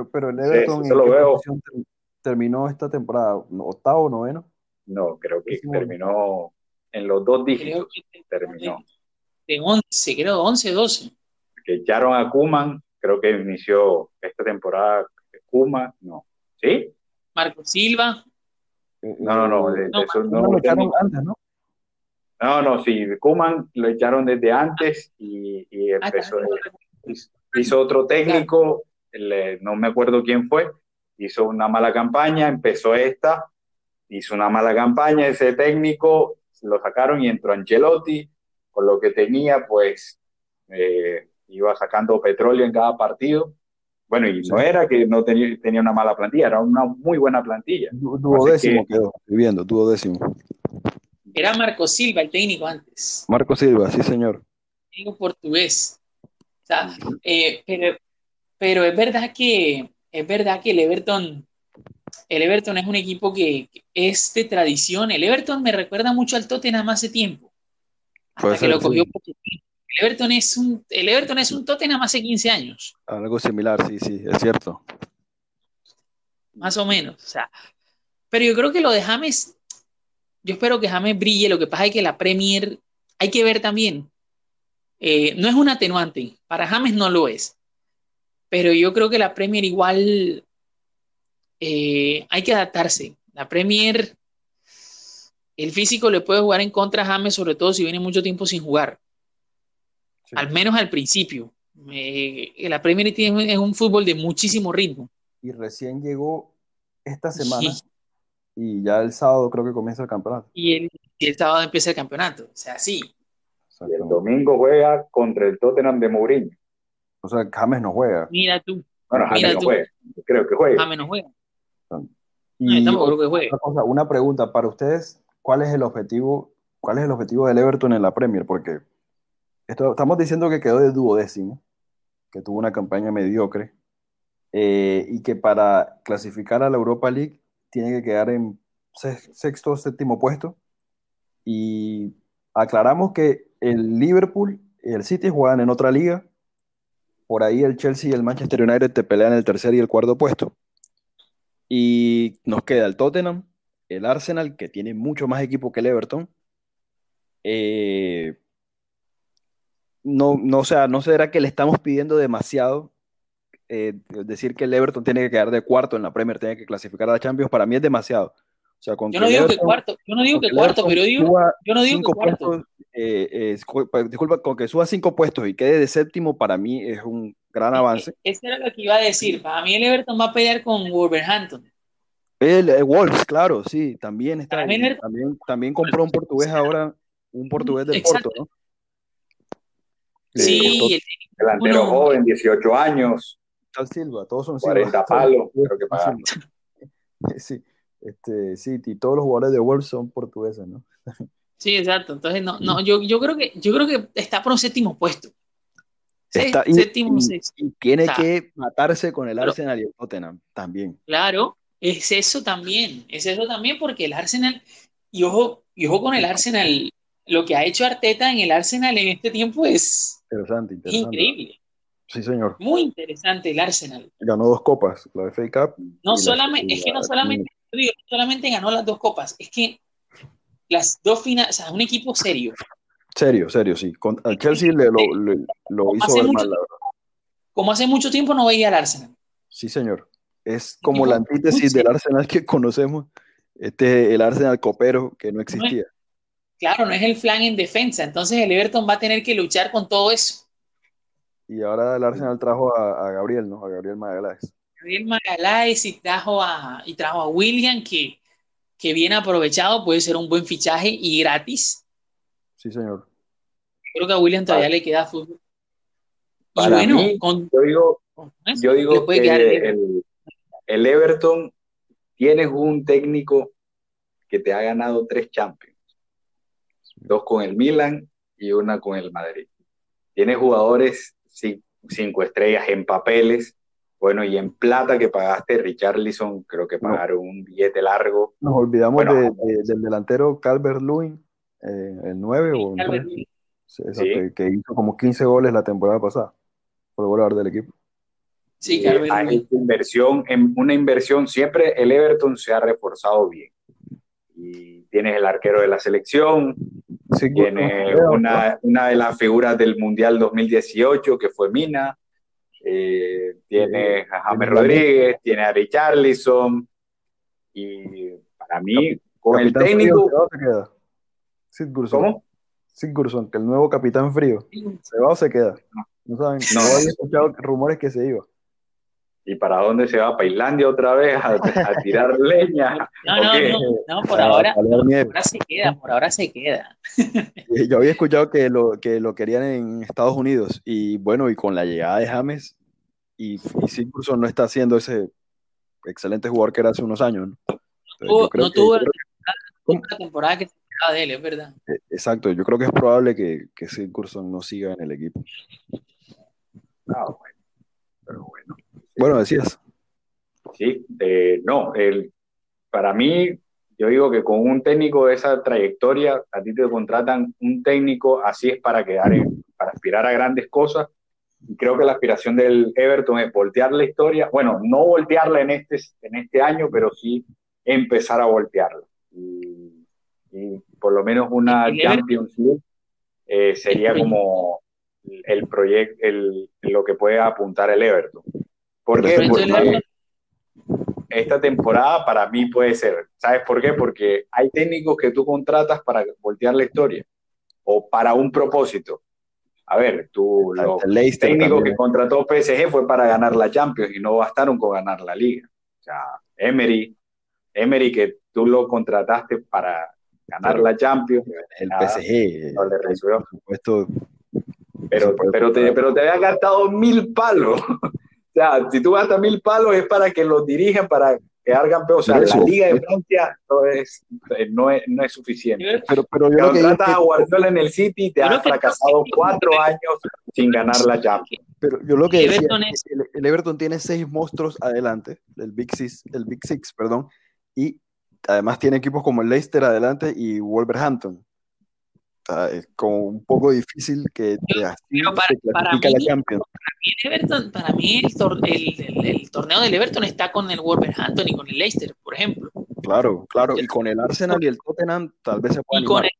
Pero, pero el Everton eso lo veo. terminó esta temporada, octavo, noveno. No, creo que terminó en los dos dígitos. terminó. De 11, creo, 11, 12. Que echaron a Kuman, creo que inició esta temporada Kuman, no. ¿Sí? Marco Silva. No, no, no. no, lo echaron antes, ¿no? No, no, sí, Kuman lo echaron desde antes y, y ah, empezó, hizo otro técnico, no me acuerdo quién fue, hizo una mala campaña, empezó esta, hizo una mala campaña, ese técnico lo sacaron y entró Angelotti, con lo que tenía, pues eh, iba sacando petróleo en cada partido. Bueno, y no era que no tenía, tenía una mala plantilla, era una muy buena plantilla. Duodécimo quedó, viviendo, décimo. Era Marco Silva el técnico antes. Marco Silva, sí, señor. Técnico portugués. Eh, pero, es verdad que es verdad que el Everton, el Everton es un equipo que, es de tradición. El Everton me recuerda mucho al Tottenham hace tiempo. Hasta que lo cogió El Everton es un, el Everton es un Tottenham hace 15 años. Algo similar, sí, sí, es cierto. Más o menos. O sea, pero yo creo que lo de James, yo espero que James brille. Lo que pasa es que la Premier hay que ver también eh, no es un atenuante, para James no lo es, pero yo creo que la Premier igual eh, hay que adaptarse. La Premier, el físico le puede jugar en contra a James, sobre todo si viene mucho tiempo sin jugar, al menos al principio. la Premier tiene, es un fútbol de muchísimo ritmo. Y recién llegó esta semana y ya el sábado creo que comienza el campeonato. Y el, y el sábado empieza el campeonato, o sea, sí el domingo juega contra el Tottenham de Mourinho. O sea, James no juega. Mira tú. Bueno, James no juega. Creo que juega. James no juega. Y Una, pregunta para ustedes, ¿cuál es el objetivo? ¿Cuál es el objetivo del Everton en la Premier? Porque estamos diciendo que quedó de duodécimo, que tuvo una campaña mediocre, eh, y que para clasificar a la Europa League tiene que quedar en sexto, séptimo puesto. Y aclaramos que el Liverpool y el City juegan en otra liga. Por ahí el Chelsea y el Manchester United te pelean el tercer y el cuarto puesto. Y nos queda el Tottenham, el Arsenal, que tiene mucho más equipo que el Everton. Eh, no, no, sea, no será que le estamos pidiendo demasiado. Eh, decir que el Everton tiene que quedar de cuarto en la Premier, tiene que clasificar a la Champions, para mí es demasiado yo no digo que cuarto, yo no digo que cuarto, pero digo, yo no digo que cuarto. Eh, pues, disculpa, con que suba cinco puestos y quede de séptimo, para mí es un gran avance. Eso era lo que iba a decir. Para mí el Everton va a pelear con Wolverhampton. El, Wolves, claro, sí, también está. También, también, compró un portugués ahora, un portugués del Porto, ¿no? Sí, el delantero joven, 18 años. Tal Silva, todos son 40 palos, creo que pagan. Sí. Este, sí, y todos los jugadores de Wolves son portugueses, ¿no? Sí, exacto. Entonces, no, no, yo, yo creo que yo creo que está por un séptimo puesto. Está, séptimo, y, tiene que matarse con el Arsenal y el Tottenham también. Claro, es eso también, es eso también porque el Arsenal, y ojo, y ojo con el Arsenal, lo que ha hecho Arteta en el Arsenal en este tiempo es interesante, interesante. increíble. Sí, señor. Muy interesante el Arsenal. Ganó dos copas, la FA Cup. No solamente, es que no solamente digo, solamente ganó las dos copas, es que las dos finales, o sea, un equipo serio. Serio, serio, sí. Con, al Chelsea le, lo, hizo ver mal, la verdad. Como hace mucho tiempo no veía al Arsenal. Sí, señor. Es como la antítesis del Arsenal que conocemos. Este, el Arsenal copero que no existía. claro, no es el flan en defensa. Entonces el Everton va a tener que luchar con todo eso. Y ahora el Arsenal trajo a, a Gabriel, ¿no? A Gabriel Magaláes. Gabriel Magaláes y trajo a, y trajo a William, que, que bien aprovechado puede ser un buen fichaje y gratis. Sí, señor. Creo que a William todavía le queda fútbol. y bueno, yo digo, yo digo que el, el, Everton tienes un técnico que te ha ganado tres Champions, dos con el Milan y una con el Madrid. Tienes jugadores cinco estrellas en papeles bueno, y en plata que pagaste, Richarlison, creo que pagaron un billete largo. Nos olvidamos del delantero Calvert Lewin, eh, el 9 o el que, hizo como 15 goles la temporada pasada. Fue el goleador del equipo. Sí, claro. Hay inversión, en una inversión, siempre el Everton se ha reforzado bien. Y tienes el arquero de la selección, tiene una, una, de las figuras del Mundial 2018 que fue Mina, eh, tiene a James Rodríguez, tiene a Richarlison, y para mí, con el técnico... ¿Cómo? Sigurdsson, que el nuevo capitán frío. ¿Se va o se queda? No saben, no, no escuchado rumores que se iba. ¿Y para dónde se va? ¿Para Islandia otra vez a, tirar leña? No, no, no, no, por ahora, por ahora se queda, por ahora se queda. Yo había escuchado que lo, que lo querían en Estados Unidos y bueno, y con la llegada de James y, y no está haciendo ese excelente jugador que era hace unos años. ¿no? no tuvo la temporada que de él, es verdad. Eh, exacto, yo creo que es probable que, que no siga en el equipo. Ah, bueno, pero bueno. Bueno, decías. Sí, eh, no, el, para mí, yo digo que con un técnico de esa trayectoria, a ti te contratan un técnico, así es para quedar, para aspirar a grandes cosas. Y creo que la aspiración del Everton es voltear la historia, bueno, no voltearla en este, en este año, pero sí empezar a voltearla. Y y por lo menos una Champions League eh, sería como el proyecto, el, lo que puede apuntar el Everton. ¿Por qué? Porque esta temporada para mí puede ser. ¿Sabes por qué? Porque hay técnicos que tú contratas para voltear la historia o para un propósito. A ver, tú, los técnicos que contrató PSG fue para ganar la Champions y no bastaron con ganar la Liga. O sea, Emery, Emery que tú lo contrataste para ganar la Champions. El PSG. No le Por supuesto. Pero, pero, te, pero te habían gastado mil palos. o sea, si tú gastas mil palos es para que los dirijan, para quedar campeón. O sea, la Liga de Francia no es, no es, no es suficiente. Pero, pero yo que tratas a Guardiola en el City y te has fracasado cuatro años sin ganar la Champions. Pero yo lo que decía, el, Everton tiene seis monstruos adelante, el Big Six, el Big Six, perdón, y además tiene equipos como el Leicester adelante y Wolverhampton. es como un poco difícil que te para, mí, la Champions. Para mí, el, torneo del Everton está con el Wolverhampton y con el Leicester, por ejemplo. Claro, claro, y con el Arsenal y el Tottenham tal vez se pueda. Y con el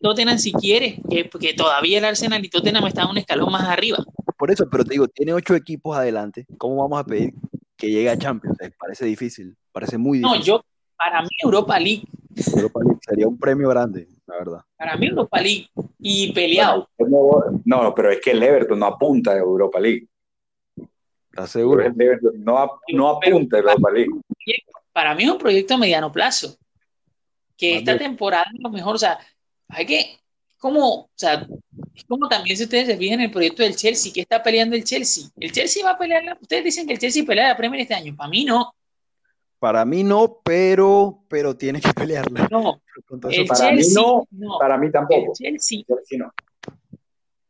Tottenham si quieres, porque todavía el Arsenal y Tottenham están un escalón más arriba. Por eso, pero te digo, tiene ocho equipos adelante. ¿Cómo vamos a pedir que llegue a Champions? parece difícil, parece muy difícil. No, yo, para mí Europa League. Europa League sería un premio grande, verdad. Para mí Europa League y peleado. No, pero es que el Everton no apunta a Europa League. ¿Estás seguro? no, no apunta a Europa League. Para mí es un proyecto a mediano plazo. Que esta temporada a lo mejor, o sea, hay que, como, o sea, es como también si ustedes se fijan en el proyecto del Chelsea, que está peleando el Chelsea. El Chelsea va a pelear, ustedes dicen que el Chelsea pelea la Premier este año, para mí no. Para mí no, pero, pero tiene que pelearla. No, el para Chelsea, mí no, para mí tampoco. El Chelsea, no.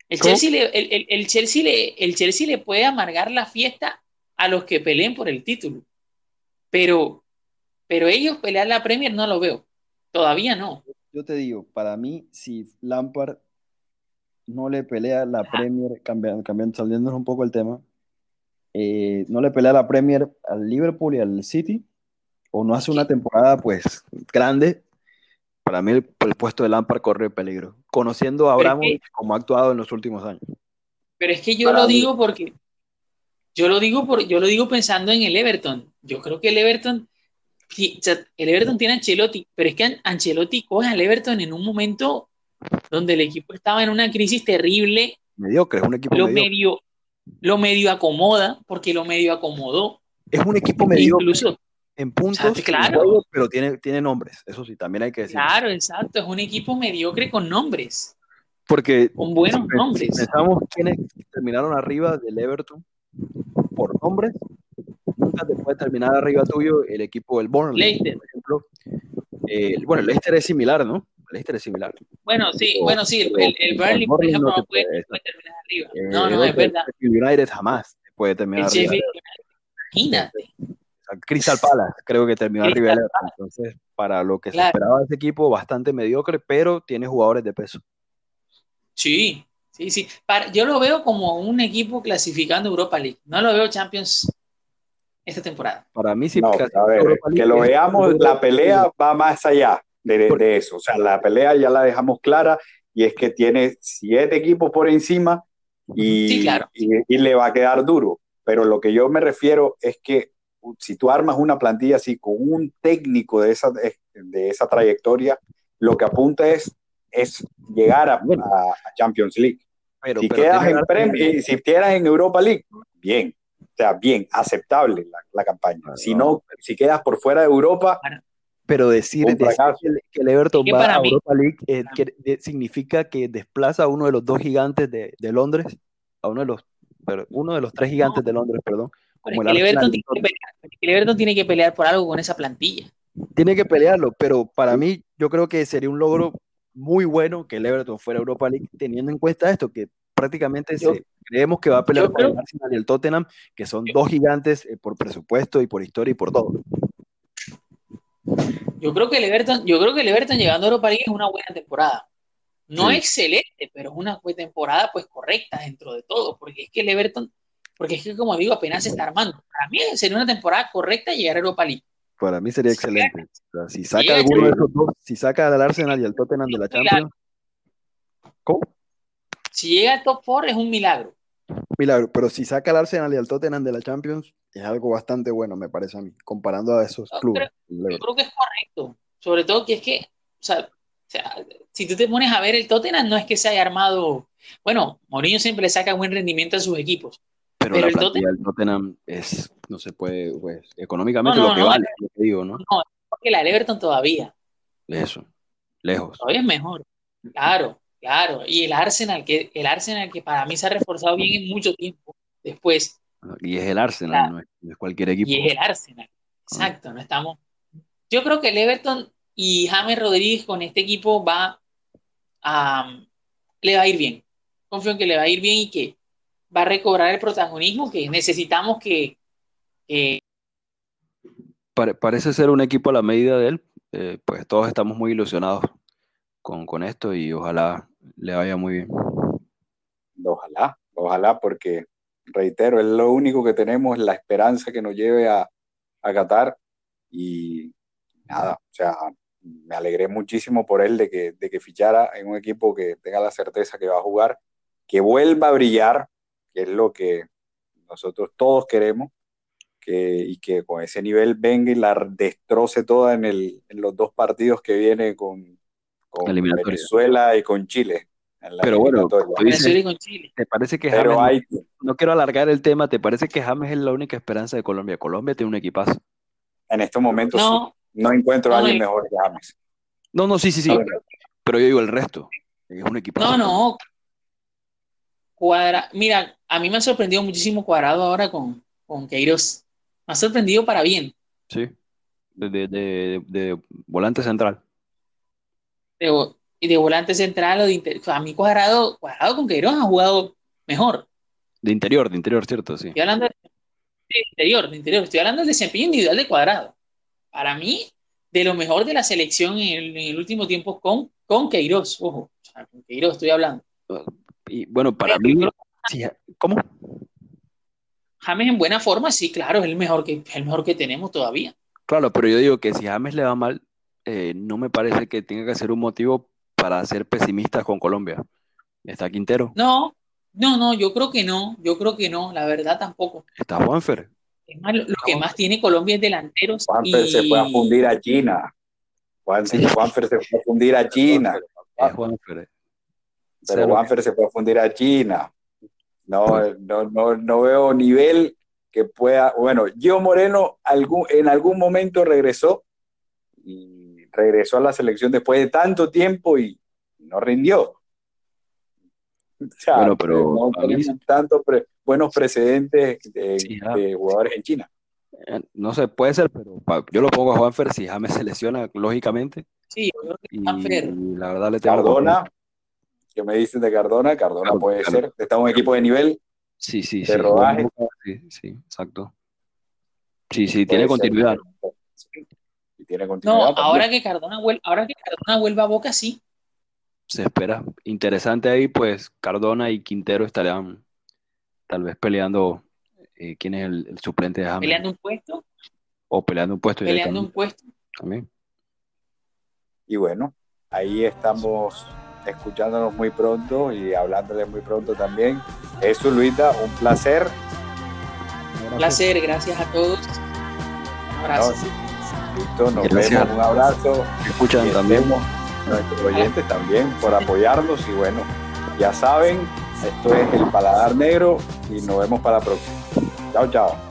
El Chelsea, le, el, el, Chelsea le, el Chelsea le puede amargar la fiesta a los que peleen por el título. Pero, pero ellos pelear la Premier no lo veo. Todavía no. Yo te digo, para mí, si Lampard no le pelea la Premier, cambiando, cambiando, saliéndonos un poco el tema, eh, no le pelea la Premier al Liverpool y al City, o no hace una temporada pues grande, para mí el, puesto de Lampard corre peligro, conociendo a como ha actuado en los últimos años. Pero es que yo lo digo porque yo lo digo por, yo lo digo pensando en el Everton. Yo creo que el Everton el Everton tiene a Ancelotti, pero es que Ancelotti coge al Everton en un momento donde el equipo estaba en una crisis terrible. Mediocre, es un equipo lo medio. lo medio acomoda, porque lo medio acomodó. Es un equipo medio. Incluso, en puntos, claro. pero tiene, tiene nombres, eso sí, también hay que decir. Claro, exacto, es un equipo mediocre con nombres. Porque con buenos nombres. Pensamos quienes terminaron arriba del Everton por nombres, nunca te puede terminar arriba tuyo el equipo del Burnley, Leicester. por ejemplo. Eh, bueno, el Leicester es similar, ¿no? El Leicester es similar. Bueno, sí, bueno, sí, el, el, Burnley, por ejemplo, no, puede, terminar arriba. Eh, no, no, es verdad. El United jamás puede terminar arriba. Imagínate. Crystal Palace, creo que terminó arriba Entonces, para lo que se esperaba de ese equipo, bastante mediocre, pero tiene jugadores de peso. Sí, Sí, sí. yo lo veo como un equipo clasificando Europa League. No lo veo Champions esta temporada. Para mí sí. que lo veamos, la pelea va más allá de, eso. O sea, la pelea ya la dejamos clara y es que tiene siete equipos por encima y, y, le va a quedar duro. Pero lo que yo me refiero es que si tú armas una plantilla así con un técnico de esa, de esa trayectoria, lo que apunta es, es llegar a, Champions League. Pero, si, quedas en si quedas en Europa League, bien, o sea, bien, aceptable la, campaña. si no, si quedas por fuera de Europa, pero decir, que, el Everton va a Europa League eh, significa que desplaza a uno de los dos gigantes de, de Londres, a uno de los, pero uno de los tres gigantes de Londres, perdón. Como el, Everton tiene que pelear, el Everton tiene que pelear por algo con esa plantilla. Tiene que pelearlo, pero para mí yo creo que sería un logro muy bueno que el Everton fuera a Europa League, teniendo en cuenta esto, que prácticamente creemos que va a pelear por el Arsenal y el Tottenham, que son dos gigantes eh, por presupuesto y por historia y por todo. Yo creo que el Everton, yo creo que el Everton llegando a Europa League es una buena temporada. No excelente, pero es una temporada pues correcta dentro de todo, porque es que el Everton, porque es que como digo, apenas se está armando. Para mí sería una temporada correcta llegar a Europa League. Para mí sería excelente. si saca alguno de esos dos, si saca al Arsenal y al Tottenham de la Champions. ¿Cómo? Si llega al top 4 es un milagro. Milagro, pero si saca al Arsenal y al Tottenham de la Champions, es algo bastante bueno, me parece a mí, comparando a esos clubes. yo creo que es correcto. Sobre todo que es que, o sea, si tú te pones a ver el Tottenham, no es que se haya armado. Bueno, Mourinho siempre le saca buen rendimiento a sus equipos. Pero, el Tottenham... es, no se puede, pues, económicamente lo que vale, lo que digo, ¿no? No, porque la Everton todavía. Eso, lejos. Todavía es mejor. Claro, claro. Y el Arsenal, que el Arsenal que para mí se ha reforzado bien en mucho tiempo después. Y es el Arsenal, no, es, cualquier equipo. Y es el Arsenal. Exacto, no estamos. Yo creo que el Everton y James Rodríguez con este equipo va a. le va a ir bien. Confío en que le va a ir bien y que va a recobrar el protagonismo que necesitamos que. parece ser un equipo a la medida de él. Eh, pues todos estamos muy ilusionados con, con esto y ojalá le vaya muy bien. Ojalá, ojalá, porque reitero, es lo único que tenemos, la esperanza que nos lleve a, a Qatar y nada, o sea, me alegré muchísimo por él de que, de que fichara en un equipo que tenga la certeza que va a jugar, que vuelva a brillar, que es lo que nosotros todos queremos, que, y que con ese nivel venga y la destroce toda en, el, en los dos partidos que viene con, con Venezuela y con Chile. Pero bueno, ¿te parece que James, no, quiero alargar el tema, ¿te parece que James es la única esperanza de Colombia? Colombia tiene un equipazo. En estos momentos no, no encuentro a alguien mejor que James. No, no, sí, sí, sí. Pero yo digo el resto. Es un equipazo. No, no. Cuadra, mira, a mí me ha sorprendido muchísimo Cuadrado ahora con, con Queiroz. Me ha sorprendido para bien. Sí, de, de, de, volante central. De, y de volante central o de interior. A mí Cuadrado, Cuadrado con Queiroz ha jugado mejor. De interior, de interior, cierto, sí. Estoy hablando de, interior, de interior. Estoy hablando del desempeño individual de Cuadrado. Para mí, de lo mejor de la selección en el, último tiempo con, con Queiroz, ojo, con Queiroz estoy hablando. Y bueno, para mí, ¿cómo? James en buena forma, sí, claro, es el mejor que, el mejor que tenemos todavía. Claro, pero yo digo que si James le va mal, eh, no me parece que tenga que ser un motivo para ser pesimista con Colombia. ¿Está Quintero? No, no, no, yo creo que no, yo creo que no, la verdad tampoco. Está Juanfer. lo que más tiene Colombia es delanteros. Juanfer se fue a fundir a China. Juanfer se fue a fundir a China. Juanfer. Pero Juanfer se fue a fundir a China. No, no, no, no veo nivel que pueda. Bueno, Gio Moreno algún, en algún momento regresó y regresó a la selección después de tanto tiempo y no rindió. bueno, pero no tenemos tantos buenos precedentes de, jugadores en China. Eh, no sé, puede ser, pero yo lo pongo a Juanfer si James se lesiona, lógicamente. Sí, yo creo que Juanfer. la verdad le tengo Cardona, ¿qué me dicen de Cardona? Cardona puede ser, está en un equipo de nivel. Sí, sí, de rodaje. Sí, sí, exacto. Sí, sí, tiene continuidad. No, ahora que, Cardona vuelva, ahora que Cardona vuelva a Boca, sí. se espera interesante ahí, pues Cardona y Quintero estarían tal vez peleando eh, quién es el, suplente de James. ¿Peleando un puesto? O peleando un puesto. Peleando un puesto. También. Y bueno, ahí estamos escuchándonos muy pronto y hablándoles muy pronto también. Eso, Luita, un placer. Un placer, gracias a todos. Un abrazo. listo, nos vemos, un abrazo. Escuchan también. Nuestros oyentes también por apoyarnos y bueno, ya saben, esto es El Paladar Negro y nos vemos para la próxima. Chao, chao.